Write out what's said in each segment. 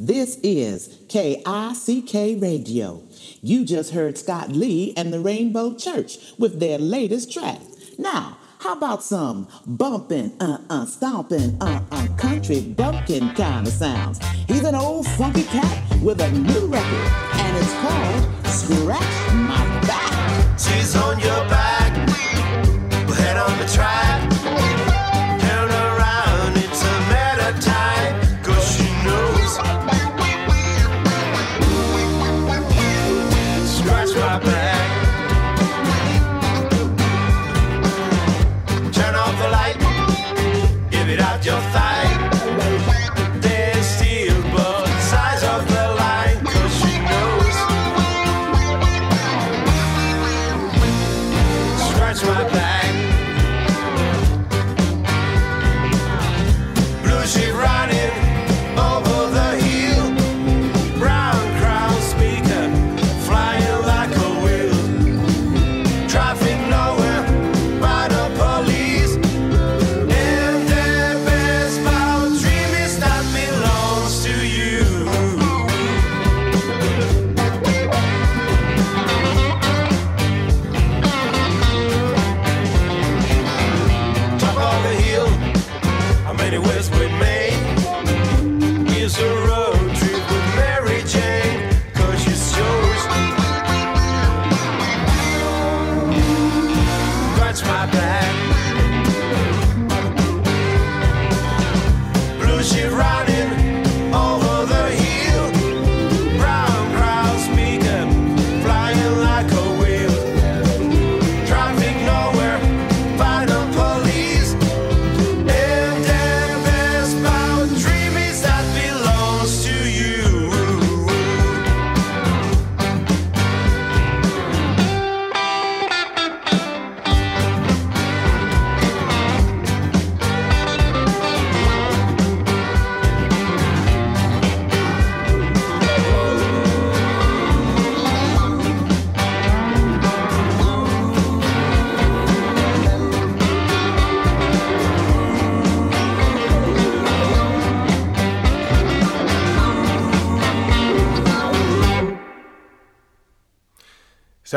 This is KICK Radio. You just heard Scott Lee and the Rainbow Church with their latest track. Now, how about some bumping, uh uh, stomping, uh uh, country bumpkin kind of sounds? He's an old funky cat with a new record, and it's called Scratch My Back. She's on your back, head on the track.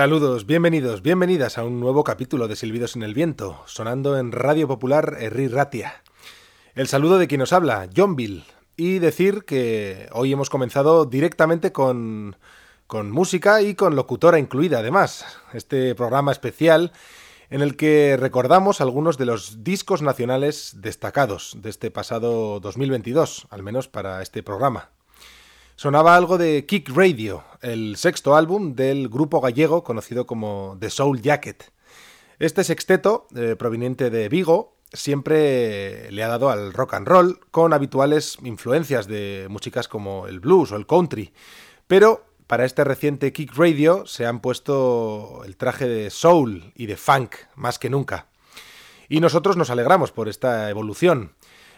Saludos, bienvenidos, bienvenidas a un nuevo capítulo de Silbidos en el Viento, sonando en Radio Popular Herri Ratia. El saludo de quien nos habla, John Bill, y decir que hoy hemos comenzado directamente con, con música y con locutora incluida, además, este programa especial en el que recordamos algunos de los discos nacionales destacados de este pasado 2022, al menos para este programa. Sonaba algo de Kick Radio, el sexto álbum del grupo gallego conocido como The Soul Jacket. Este sexteto, eh, proveniente de Vigo, siempre le ha dado al rock and roll con habituales influencias de músicas como el blues o el country, pero para este reciente Kick Radio se han puesto el traje de soul y de funk más que nunca. Y nosotros nos alegramos por esta evolución.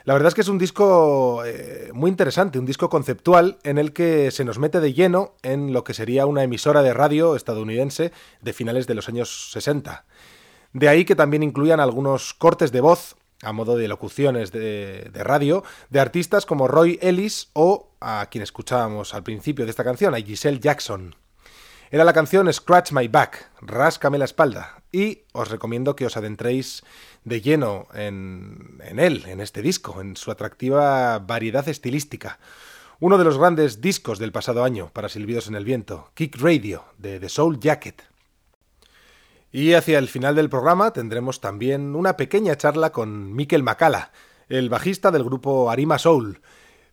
La verdad es que es un disco eh, muy interesante, un disco conceptual en el que se nos mete de lleno en lo que sería una emisora de radio estadounidense de finales de los años 60. De ahí que también incluyan algunos cortes de voz a modo de locuciones de, de radio de artistas como Roy Ellis o a quien escuchábamos al principio de esta canción, a Giselle Jackson. Era la canción Scratch My Back, Ráscame la espalda, y os recomiendo que os adentréis de lleno en, en, él, en este disco, en su atractiva variedad estilística. Uno de los grandes discos del pasado año para Silbidos en el Viento, Kick Radio, de The Soul Jacket. Y hacia el final del programa tendremos también una pequeña charla con Mikel Macala, el bajista del grupo Arima Soul,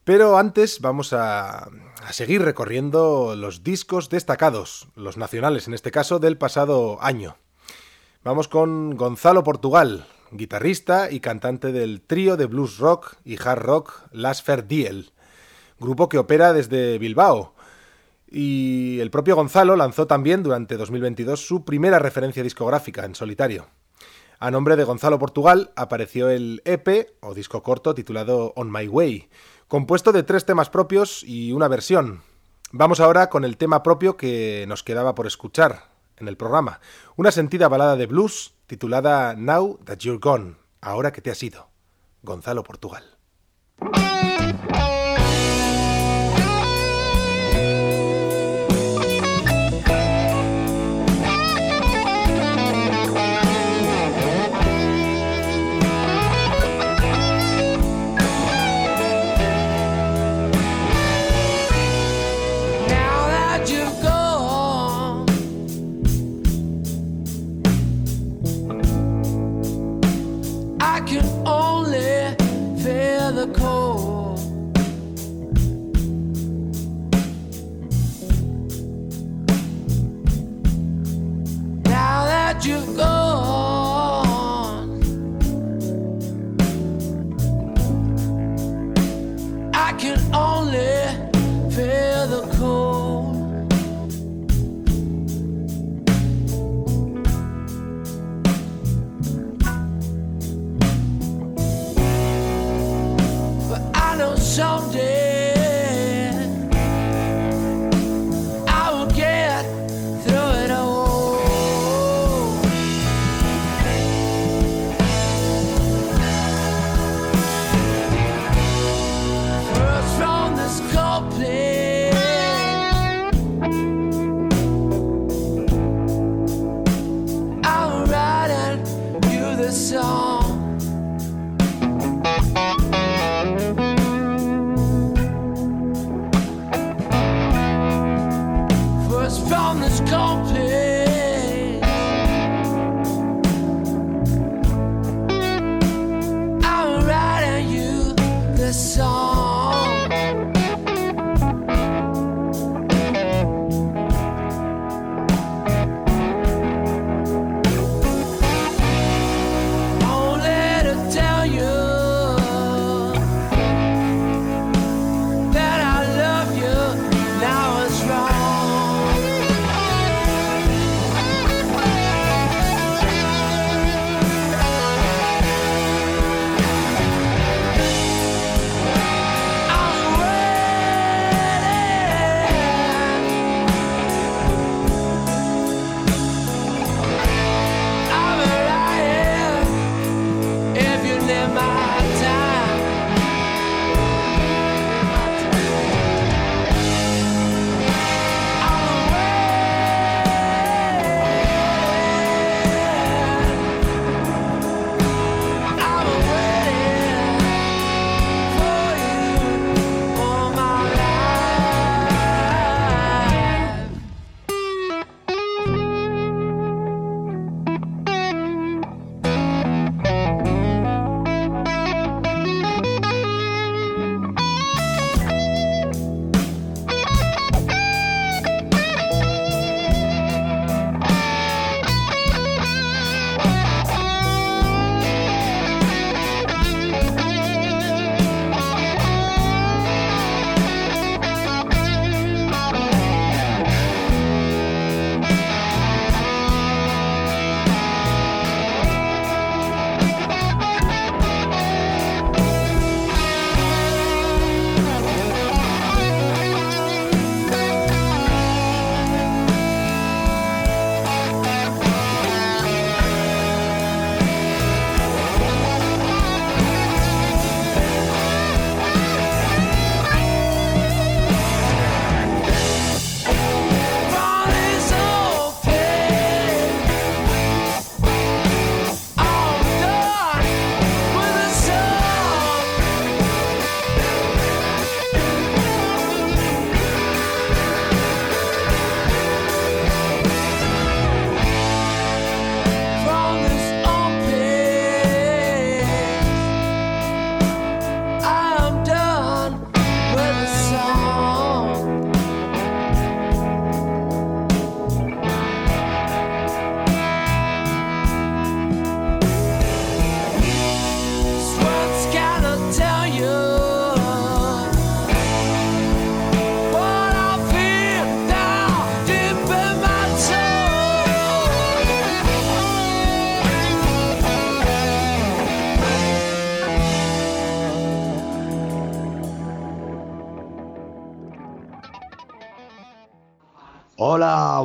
pero antes vamos a, a, seguir recorriendo los discos destacados, los nacionales en este caso, del pasado año. Vamos con Gonzalo Portugal, guitarrista y cantante del trío de blues rock y hard rock Las Ferdiel, grupo que opera desde Bilbao. Y el propio Gonzalo lanzó también durante 2022 su primera referencia discográfica en solitario. A nombre de Gonzalo Portugal apareció el EP o disco corto titulado On My Way, compuesto de tres temas propios y una versión. Vamos ahora con el tema propio que nos quedaba por escuchar en el programa, una sentida balada de blues titulada Now That You're Gone, ahora que te has ido. Gonzalo Portugal. I can only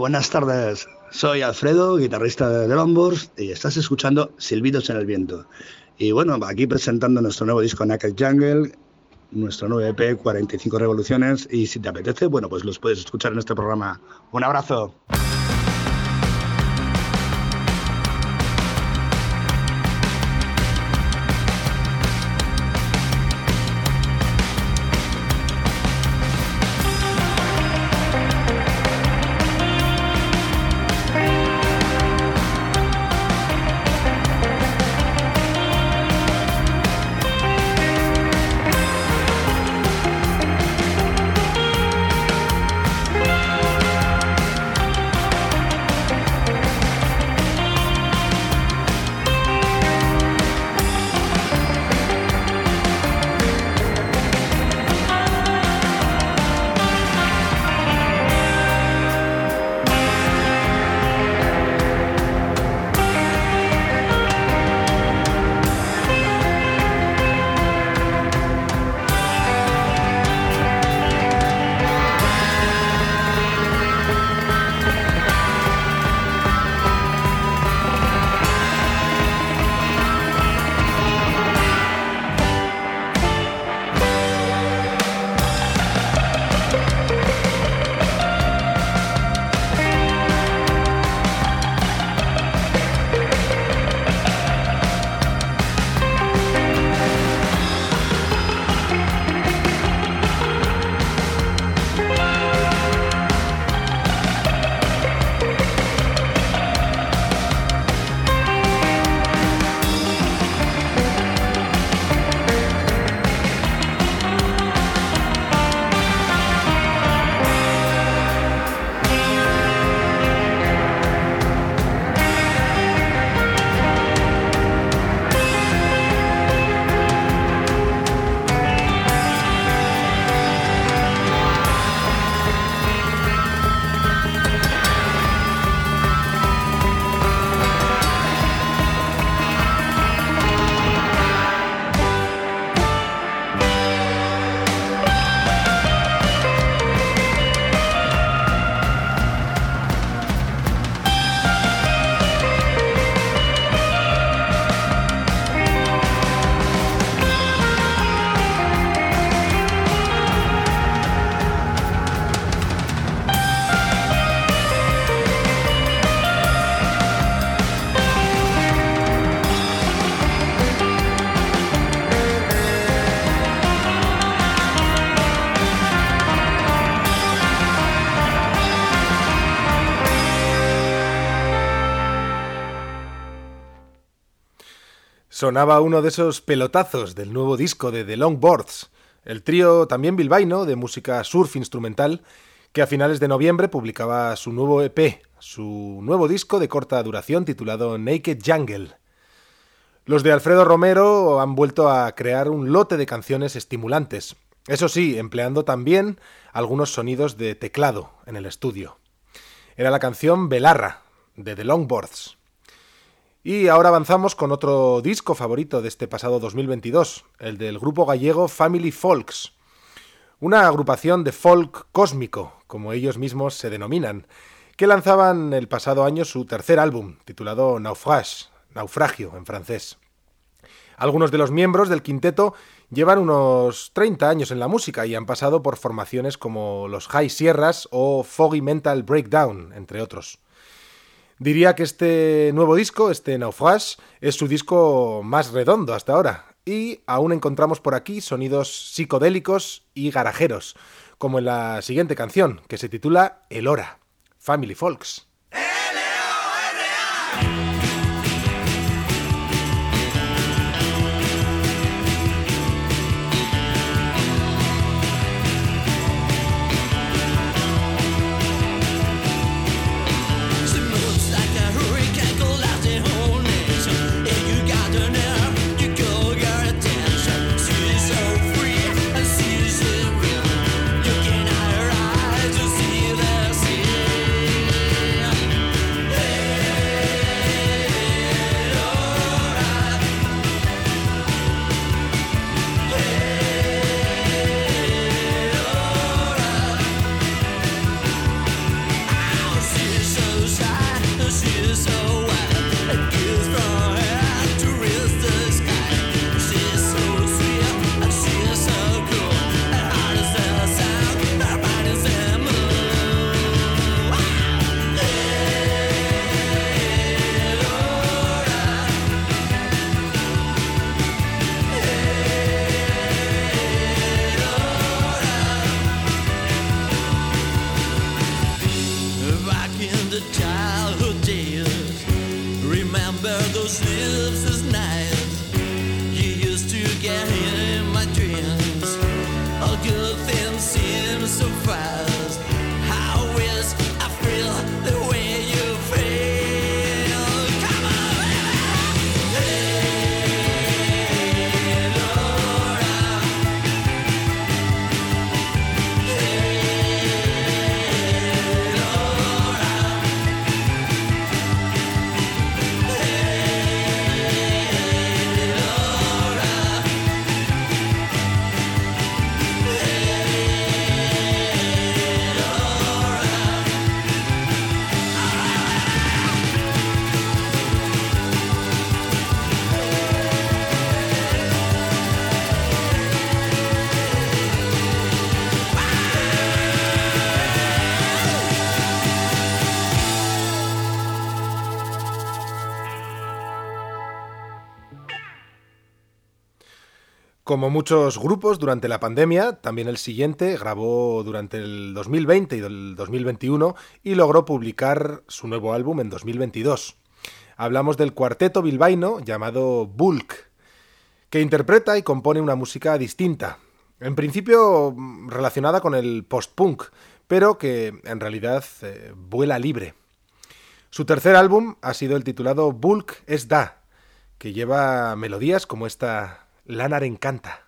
buenas tardes. Soy Alfredo, guitarrista de Lombors, y estás escuchando Silbidos en el Viento. Y bueno, aquí presentando nuestro nuevo disco Naked Jungle, nuestro nuevo EP 45 Revoluciones, y si te apetece, bueno, pues los puedes escuchar en este programa. Un abrazo. Sonaba uno de esos pelotazos del nuevo disco de The Longboards, el trío también bilbaíno de música surf instrumental que a finales de noviembre publicaba su nuevo EP, su nuevo disco de corta duración titulado Naked Jungle. Los de Alfredo Romero han vuelto a crear un lote de canciones estimulantes, eso sí, empleando también algunos sonidos de teclado en el estudio. Era la canción Belarra, de The Longboards. Y ahora avanzamos con otro disco favorito de este pasado 2022, el del grupo gallego Family Folks, una agrupación de folk cósmico, como ellos mismos se denominan, que lanzaban el pasado año su tercer álbum, titulado Naufrage, naufragio en francés. Algunos de los miembros del quinteto llevan unos 30 años en la música y han pasado por formaciones como los High Sierras o Foggy Mental Breakdown, entre otros. Diría que este nuevo disco, este Naufrage, es su disco más redondo hasta ahora, y aún encontramos por aquí sonidos psicodélicos y garajeros, como en la siguiente canción, que se titula El Hora, Family Folks. Como muchos grupos durante la pandemia, también el siguiente grabó durante el 2020 y el 2021 y logró publicar su nuevo álbum en 2022. Hablamos del cuarteto bilbaíno llamado Bulk, que interpreta y compone una música distinta, en principio relacionada con el post-punk, pero que en realidad eh, vuela libre. Su tercer álbum ha sido el titulado Bulk es Da, que lleva melodías como esta Lanar encanta.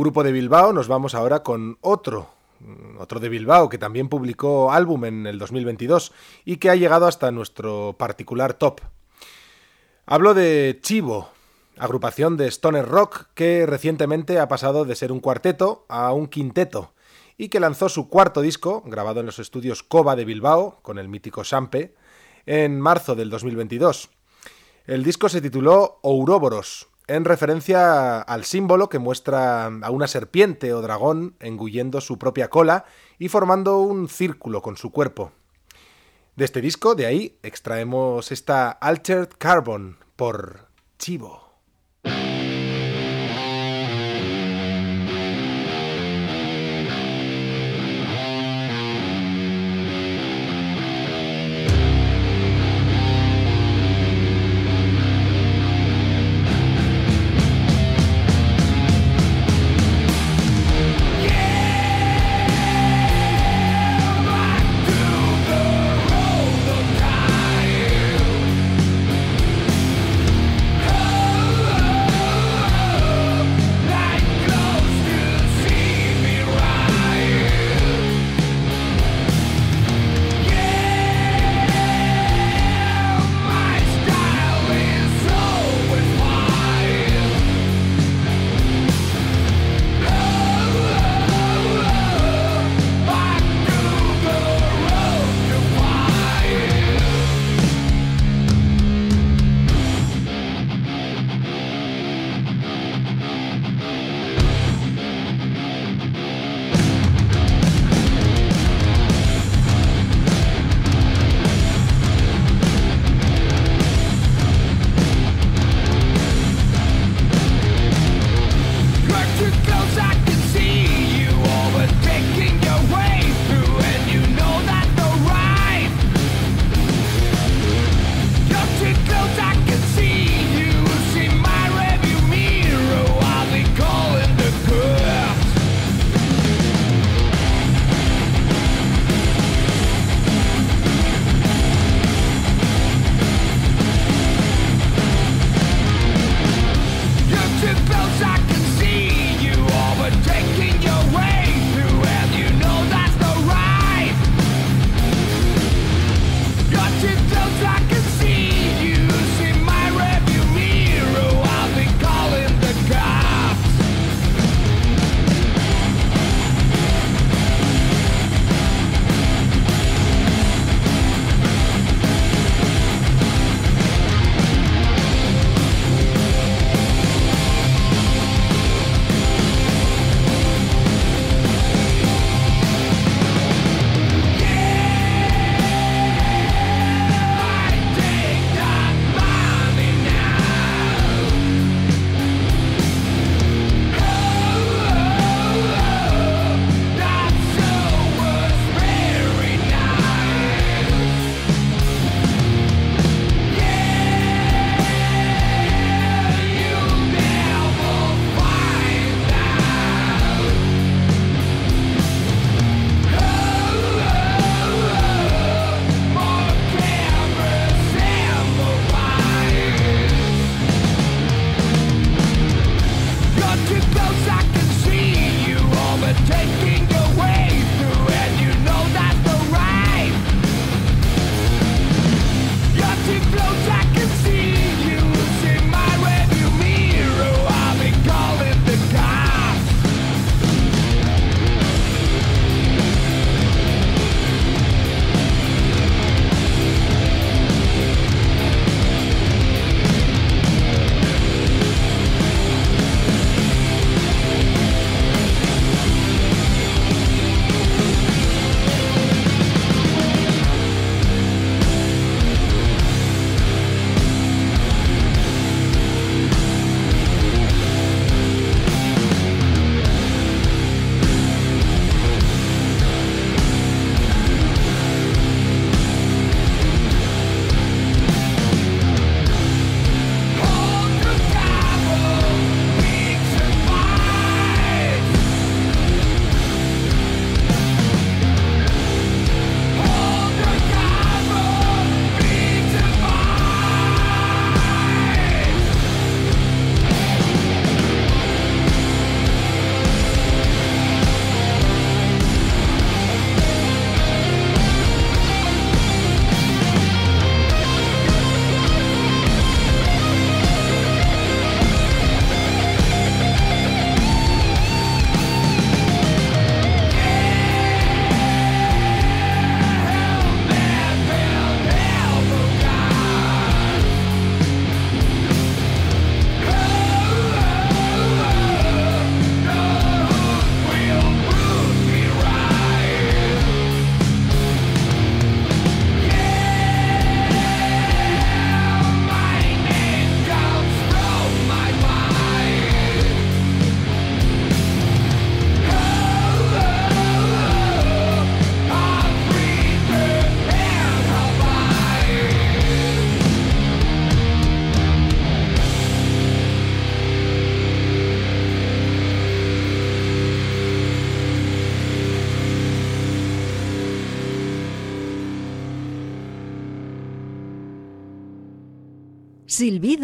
Grupo de Bilbao nos vamos ahora con otro, mm, otro de Bilbao que también publicó álbum en el 2022 y que ha llegado hasta nuestro particular top. Hablo de Chivo, agrupación de stoner rock que recientemente ha pasado de ser un cuarteto a un quinteto y que lanzó su cuarto disco, grabado en los estudios Cova de Bilbao, con el mítico Sampe, en marzo del 2022. El disco se tituló Ouroboros, en referencia al símbolo que muestra a una serpiente o dragón engullendo su propia cola y formando un círculo con su cuerpo. De este disco, de ahí, extraemos esta Altered Carbon por Chivo.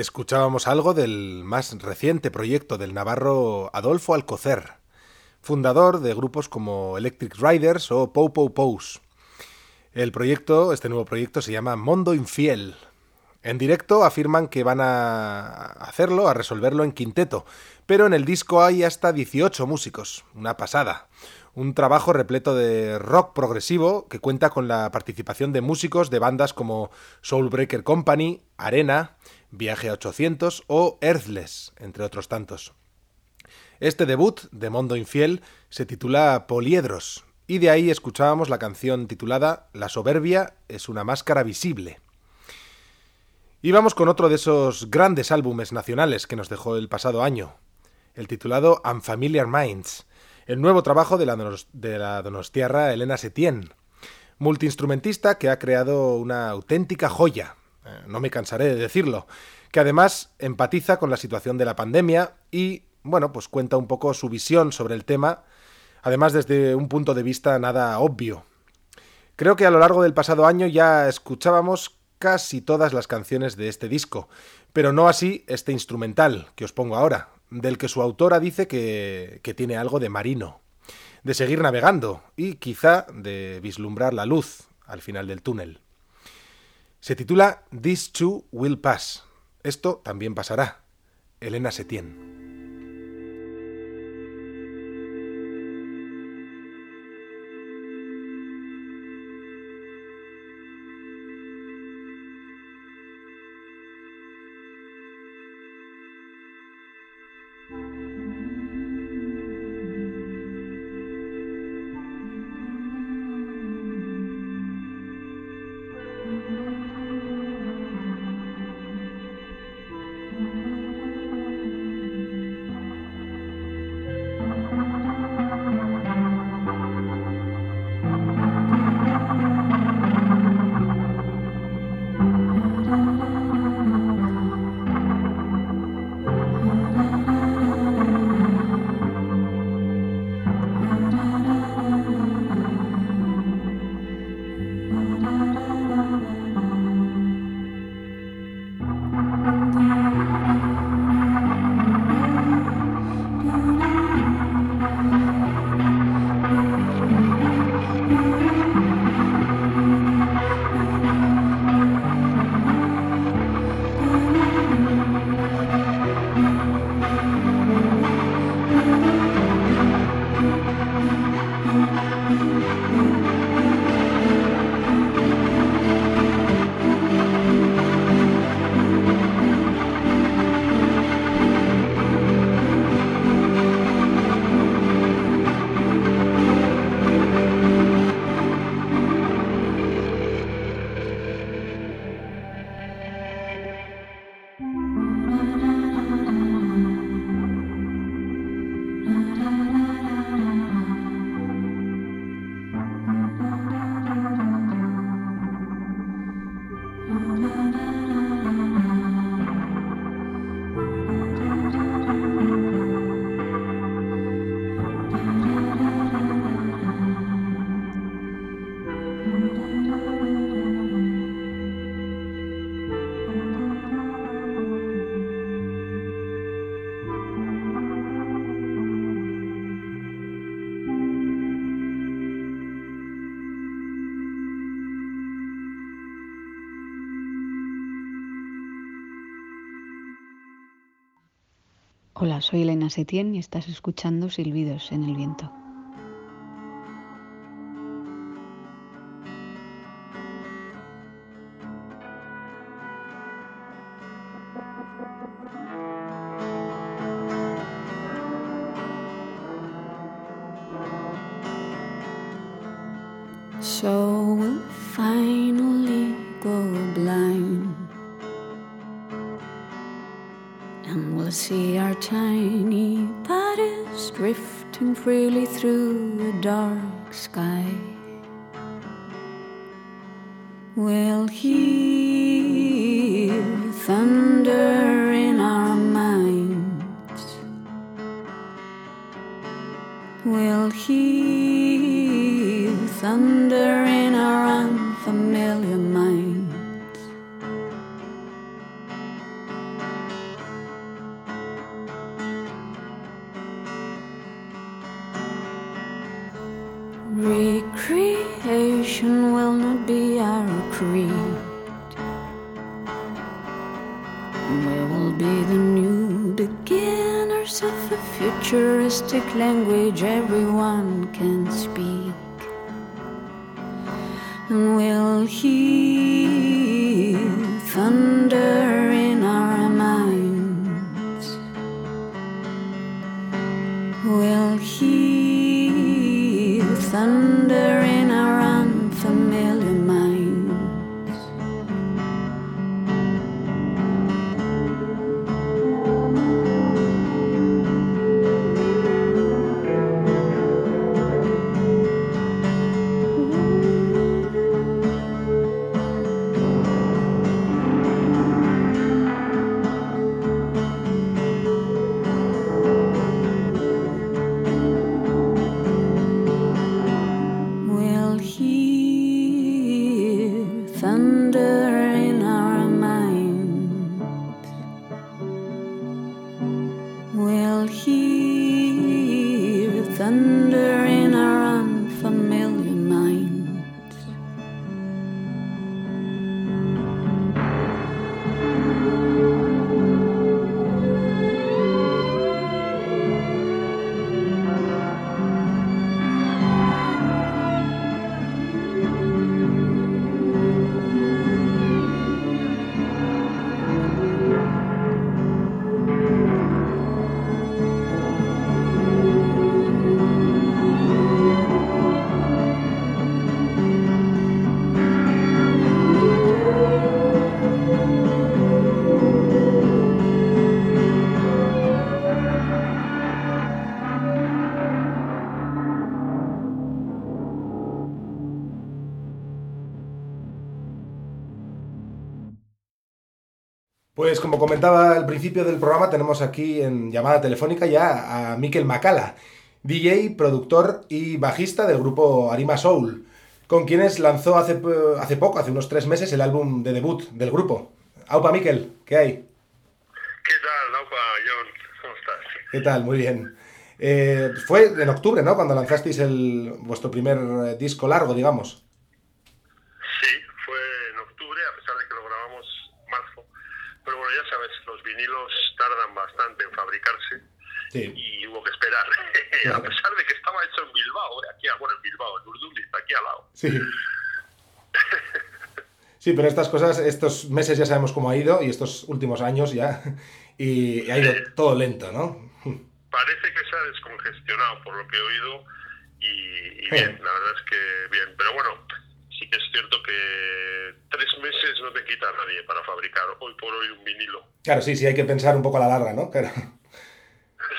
Escuchábamos algo del más reciente proyecto del navarro Adolfo Alcocer, fundador de grupos como Electric Riders o Pou Pou Pous. El proyecto, este nuevo proyecto, se llama Mondo Infiel. En directo afirman que van a hacerlo, a resolverlo en quinteto, pero en el disco hay hasta 18 músicos, una pasada. Un trabajo repleto de rock progresivo que cuenta con la participación de músicos de bandas como Soulbreaker Company, Arena, Viaje a 800 o Earthless, entre otros tantos. Este debut de Mondo Infiel se titula Poliedros, y de ahí escuchábamos la canción titulada La soberbia es una máscara visible. Y vamos con otro de esos grandes álbumes nacionales que nos dejó el pasado año, el titulado Unfamiliar Minds, el nuevo trabajo de la, de la donostiarra Elena Setién, multiinstrumentista que ha creado una auténtica joya, no me cansaré de decirlo, que además empatiza con la situación de la pandemia y, bueno, pues cuenta un poco su visión sobre el tema, además desde un punto de vista nada obvio. Creo que a lo largo del pasado año ya escuchábamos casi todas las canciones de este disco, pero no así este instrumental que os pongo ahora, del que su autora dice que, que tiene algo de marino, de seguir navegando y quizá de vislumbrar la luz al final del túnel. Se titula This Too Will Pass. Esto también pasará. Elena Setién. Soy Elena Setién y estás escuchando Silbidos en el Viento. Recreation will not be our creed. We will be the new beginners of a futuristic language everyone como comentaba al principio del programa, tenemos aquí en llamada telefónica ya a Miquel Macala, DJ, productor y bajista del grupo Arima Soul, con quienes lanzó hace, hace poco, hace unos tres meses, el álbum de debut del grupo. Aupa Miquel, ¿qué hay? ¿Qué tal, Laupa, John? ¿Cómo estás? ¿Qué tal? Muy bien. Eh, fue en octubre, ¿no? Cuando lanzasteis el, vuestro primer eh, disco largo, digamos. Sí, fue en octubre, a pesar de que lo grabamos marzo. Pero bueno, ya sabes, los vinilos tardan bastante en fabricarse Sí. y hubo que esperar. a pesar de que estaba hecho en Bilbao, eh, aquí, bueno, en Bilbao, en Urduliz, aquí al lado. Sí. Sí, pero estas cosas, estos meses ya sabemos cómo ha ido y estos últimos años ya. Y ha ido todo lento, ¿no? Parece que se ha descongestionado, por lo que he oído, y, y bien, la verdad es que bien. Pero bueno, sí que es cierto que tres meses no te quita a nadie para fabricar hoy por hoy un vinilo. Claro, sí, sí, hay que pensar un poco a la larga, ¿no? Claro.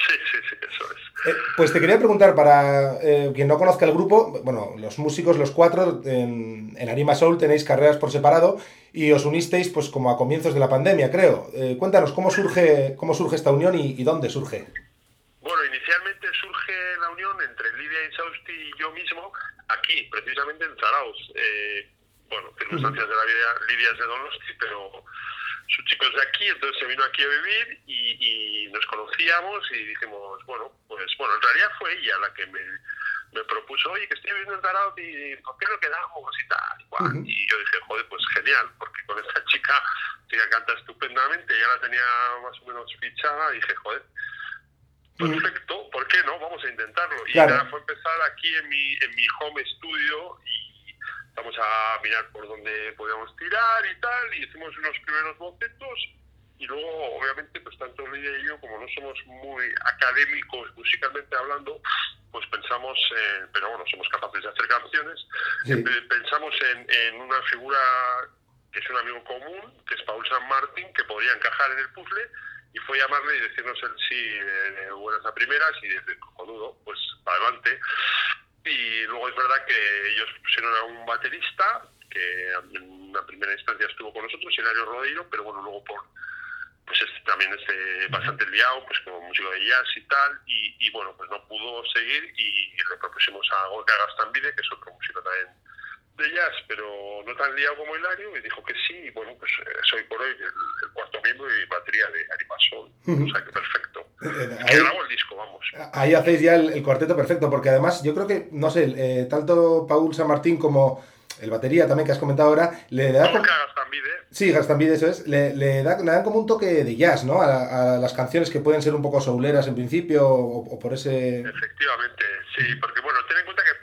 Sí, sí, sí, eso es. Eh, pues te quería preguntar, para eh, quien no conozca el grupo, bueno, los músicos, los cuatro, en, en Anima Soul tenéis carreras por separado y os unisteis pues como a comienzos de la pandemia, creo. Eh, cuéntanos, ¿cómo surge, cómo surge esta unión y, y dónde surge? Bueno, inicialmente surge la unión entre Lidia Insausti y yo mismo aquí, precisamente en Zarauz. Eh, bueno, circunstancias de la vida, Lidia es de Donosti, pero su chico es de aquí, entonces se vino aquí a vivir y, y nos conocíamos y dijimos, bueno, pues bueno, en realidad fue ella la que me, me propuso, oye, que estoy viviendo en Zarauz y ¿por qué no quedamos y tal? igual. Y yo dije, joder, pues genial, porque con esta chica, ella canta estupendamente, ya la tenía más o menos fichada y dije, joder, perfecto, ¿por qué no? Vamos a intentarlo. Y Claro. nada, fue empezar aquí en mi, en mi home studio y vamos a mirar por dónde podíamos tirar y tal, y hicimos unos primeros bocetos. Y luego, obviamente, pues tanto Lidia y yo, como no somos muy académicos musicalmente hablando, pues pensamos, en- pero bueno, somos capaces de hacer canciones, Sí. eh, pensamos en, en una figura que es un amigo común, que es Paul San Martín, que podría encajar en el puzzle, y fue llamarle y decirnos el sí eh, buenas a primeras, y desde cojonudo, pues para adelante. Y luego es verdad que ellos pusieron a un baterista, que en una primera instancia estuvo con nosotros, Hilario Rodeiro, pero bueno, luego por pues es- también es eh, bastante liado, pues como músico de jazz y tal, y, y bueno, pues no pudo seguir y le propusimos a Gorka Gastambide, que es otro músico también de jazz, pero no tan liado como Hilario, y dijo que sí, y bueno, pues eh, soy por hoy el, el cuarto miembro y batería de Animasol, o sea que perfecto. Eh, que ahí- grabó el disco, vamos. Ahí hacéis ya el, el cuarteto perfecto, porque además yo creo que, no sé, eh, tanto Paul San Martín como el batería también que has comentado ahora, le da como... Gastambide, Sí, Glastonbury, eso es. Le, le da- le dan como un toque de jazz, ¿no? A, a las canciones que pueden ser un poco souleras en principio o, o por ese... Efectivamente, sí, porque bueno, ten en cuenta que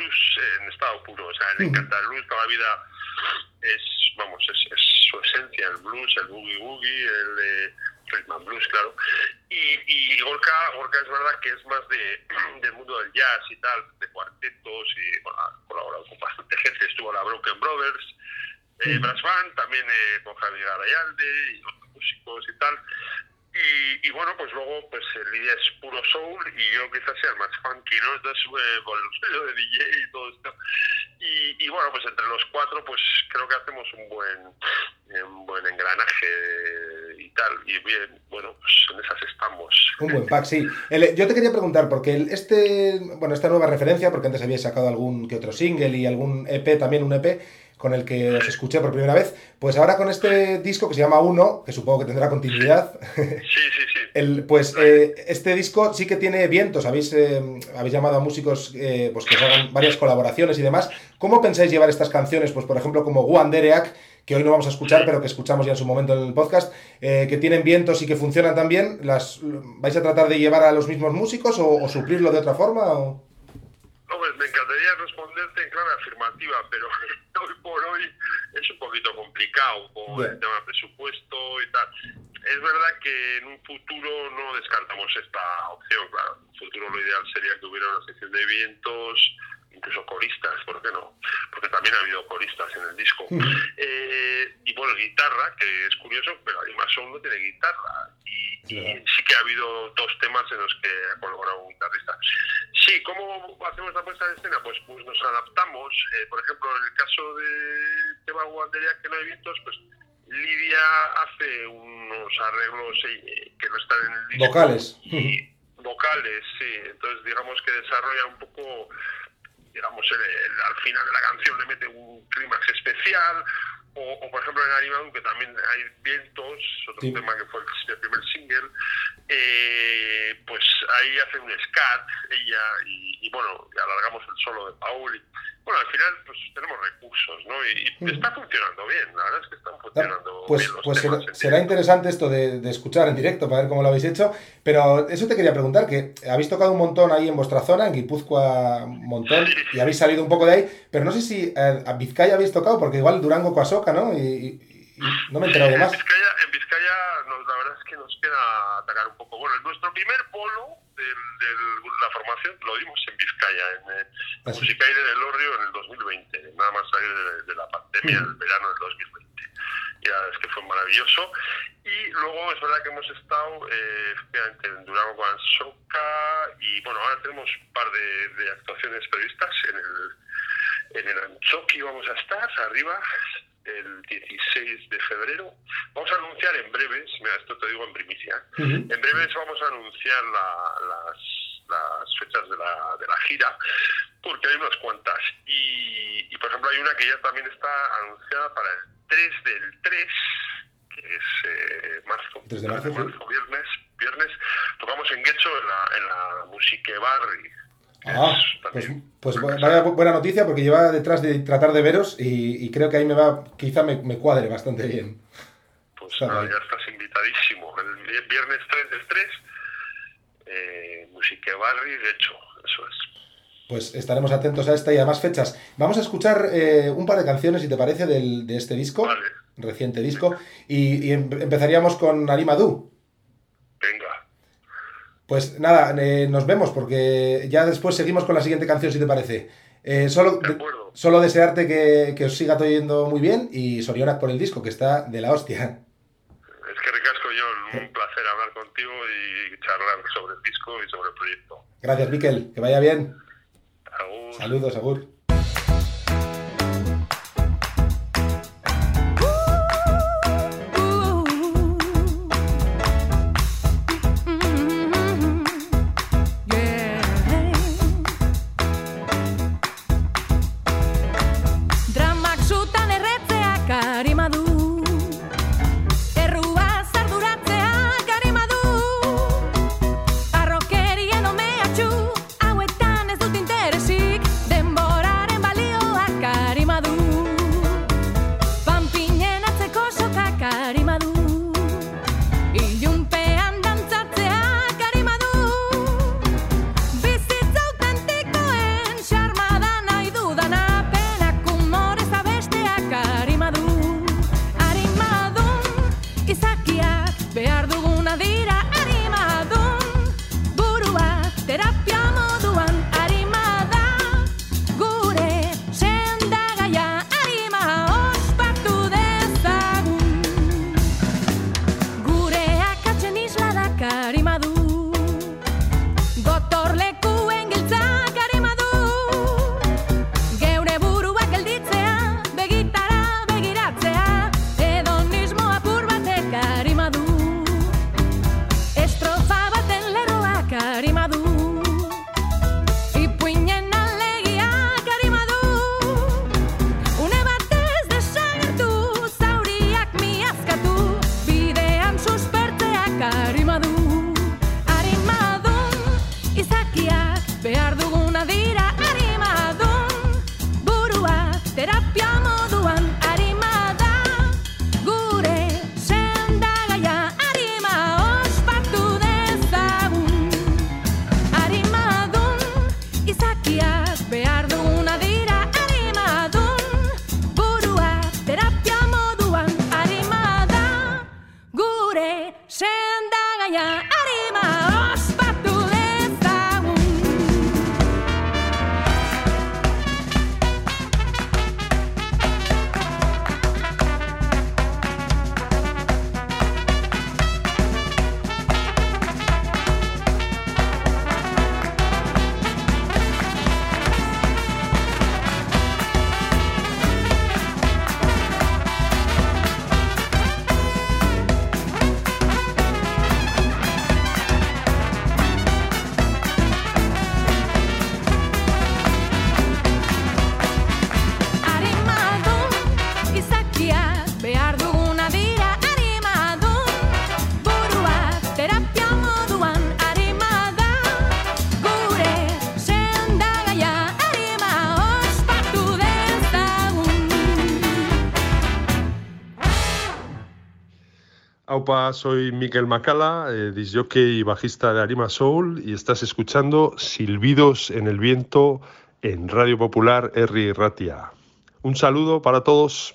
blues en estado puro, o sea, le encanta el blues toda la vida, es, vamos, es, es su esencia, el blues, el boogie woogie, el rhythm and blues, claro. Y, y Gorka, Gorka es verdad que es más de, del mundo del jazz y tal, de cuartetos y bueno, ha colaborado con bastante gente, estuvo la Broken Brothers, eh, Brass Band, también eh, con Javier Arayalde y otros músicos y tal. Y, y bueno, pues luego pues eh, Lidia es puro soul y yo quizás sea el más funky, ¿no? Entonces, eh, con el sello de DJ y todo esto. Y, y bueno, pues entre los cuatro, pues creo que hacemos un buen, eh, un buen engranaje y tal. Y bien, bueno, pues en esas estamos. Un buen pack, sí. El- yo te quería preguntar, porque el- este, bueno, esta nueva referencia, porque antes habíais sacado algún que otro single y algún EP, también un EP, con el que os escuché por primera vez, pues ahora con este disco que se llama Uno, que supongo que tendrá continuidad, Sí, sí, sí. el, pues eh, este disco sí que tiene vientos, habéis, eh, habéis llamado a músicos eh, pues que os hagan varias colaboraciones y demás. ¿Cómo pensáis llevar estas canciones? Pues por ejemplo como Juan Dereak, que hoy no vamos a escuchar, pero que escuchamos ya en su momento en el podcast, eh, que tienen vientos y que funcionan también, las, ¿vais a tratar de llevar a los mismos músicos o, o suplirlo de otra forma? o? Hombre, me encantaría responderte afirmativa, pero hoy por hoy es un poquito complicado con Bien. el tema de presupuesto y tal. Es verdad que en un futuro no descartamos esta opción, claro. En un futuro lo ideal sería que hubiera una sección de vientos, incluso coristas, ¿por qué no? Porque también ha habido coristas en el disco. Eh, y bueno, guitarra, que es curioso, pero Anima Soul no tiene guitarra. Y, y sí que ha habido dos temas en los que ha colaborado un guitarrista. Sí, ¿cómo hacemos la puesta en escena? Pues, pues nos adaptamos. Eh, por ejemplo, en el caso de tema Guandería, que no hay vientos, pues Lidia hace unos arreglos eh, que no están en el disco. Vocales. Y vocales, sí. Entonces, digamos que desarrolla un poco, digamos, el- el- al final de la canción le mete un clímax especial. O, o, por ejemplo, en Animadu, que también hay vientos, otro Sí. tema que fue el, el primer single, eh, pues ahí hace un scat ella y, y, bueno, alargamos el solo de Paul. Y, bueno, al final pues tenemos recursos, ¿no? Y, y está funcionando bien, la verdad es que están funcionando Pues, bien los pues temas. será, en será interesante esto de, de escuchar en directo para ver cómo lo habéis hecho. Pero eso te quería preguntar, que habéis tocado un montón ahí en vuestra zona, en Guipúzcoa un montón, y habéis salido un poco de ahí, pero no sé si eh, a Vizcaya habéis tocado, porque igual Durango Coasoca, ¿no? Y, y- y no me he enterado de En más. Vizcaya, en Vizcaya nos- la verdad es que nos queda atacar un poco. Bueno, nuestro primer polo de la formación lo dimos en Vizcaya, en eh, Ah. Musicaire del Orrio en el 2020, nada más salir de, de la pandemia, el verano del 2020. Y la verdad es que fue maravilloso. Y luego es verdad que hemos estado eh, en Durango con Soca y bueno, ahora tenemos un par de, de actuaciones previstas en el, en el Anchoqui vamos a estar arriba el 16 de febrero. Vamos a anunciar en breves, mira, esto te digo en primicia, en breves vamos a anunciar la- las, las fechas de la, de la gira, porque hay unas cuantas. Y, y, por ejemplo hay una que ya también está anunciada para el 3 del 3, que es eh, marzo. 3 de marzo, sí. viernes, viernes, tocamos en Guecho en la, en la Musique Barri. Ah, pues, pues vaya bu- buena noticia porque lleva detrás de tratar de veros y, y creo que ahí me va, quizá me, me cuadre bastante bien. Pues nada, ya estás invitadísimo. El vi- viernes 3 del 3, eh, Musique Barri, de hecho, eso es. Pues estaremos atentos a esta y a más fechas. Vamos a escuchar eh, un par de canciones, si te parece, del, de este disco, reciente disco, y, y em- empezaríamos con Arimadú. Venga. Pues nada, eh, nos vemos porque ya después seguimos con la siguiente canción, si te parece. Eh, solo, de- solo desearte que, que os siga todo yendo muy bien y Sorionak por el disco, que está de la hostia. Es que ricasco, John. Un placer hablar contigo y charlar sobre el disco y sobre el proyecto. Gracias, Miquel, que vaya bien. Agur. Saludos, Agur. Aupa, soy Miquel Macala, eh, disjockey y bajista de Arima Soul y estás escuchando Silbidos en el Viento en Radio Popular R. Ratia. Un saludo para todos.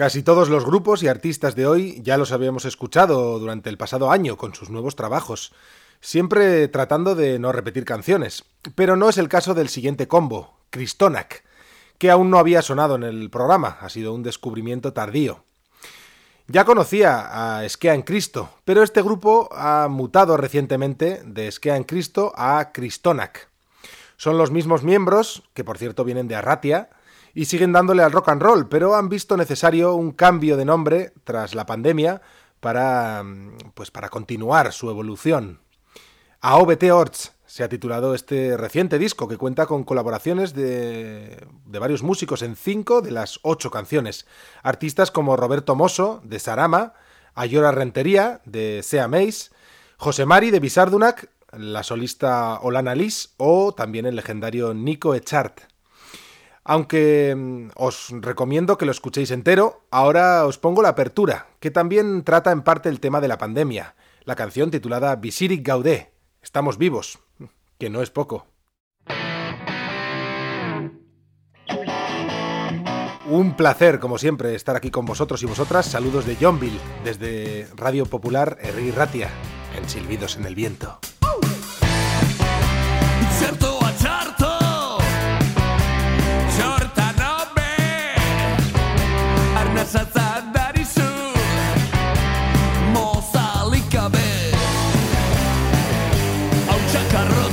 Casi todos los grupos y artistas de hoy ya los habíamos escuchado durante el pasado año con sus nuevos trabajos, siempre tratando de no repetir canciones. Pero no es el caso del siguiente combo, Cristonac, que aún no había sonado en el programa, ha sido un descubrimiento tardío. Ya conocía a Esquea en Cristo, pero este grupo ha mutado recientemente de Esquea en Cristo a Cristonac. Son los mismos miembros, que por cierto vienen de Arratia, y siguen dándole al rock and roll, pero han visto necesario un cambio de nombre tras la pandemia para pues para continuar su evolución. AOBT Orts se ha titulado este reciente disco que cuenta con colaboraciones de, de, varios músicos en cinco de las ocho canciones. Artistas como Roberto Mosso, de Sarama, Ayora Rentería, de Sea Mace, José Mari, de Bisardunac, la solista Olana Lis o también el legendario Nico Echart. Aunque mm, os recomiendo que lo escuchéis entero, ahora os pongo la apertura, que también trata en parte el tema de la pandemia, la canción titulada Visiric Gaudé, Estamos vivos, que no es poco. Un placer, como siempre, estar aquí con vosotros y vosotras. Saludos de Johnville, desde Radio Popular Herri Ratia, en Silbidos en el Viento.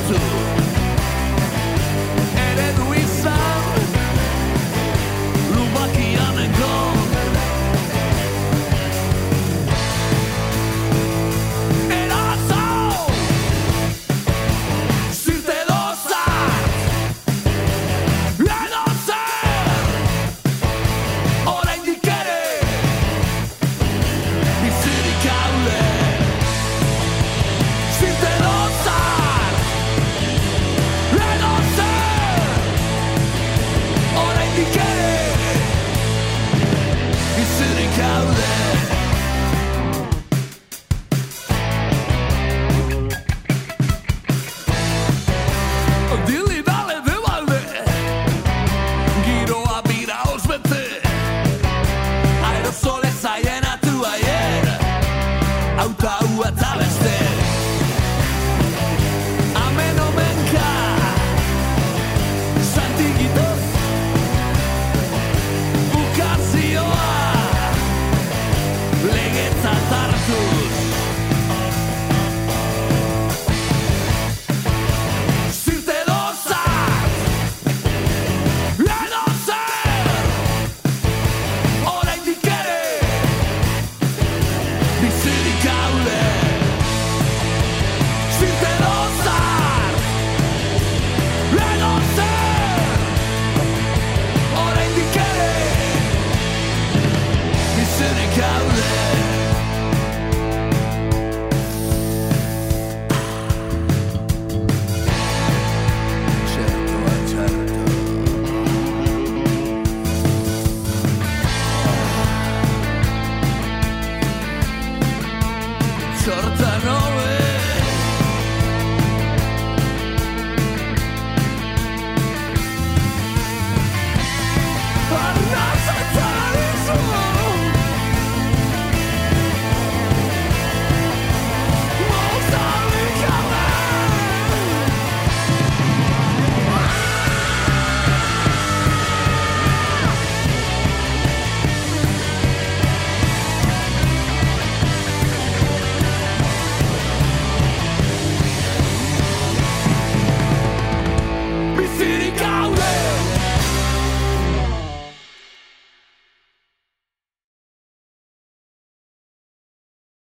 You.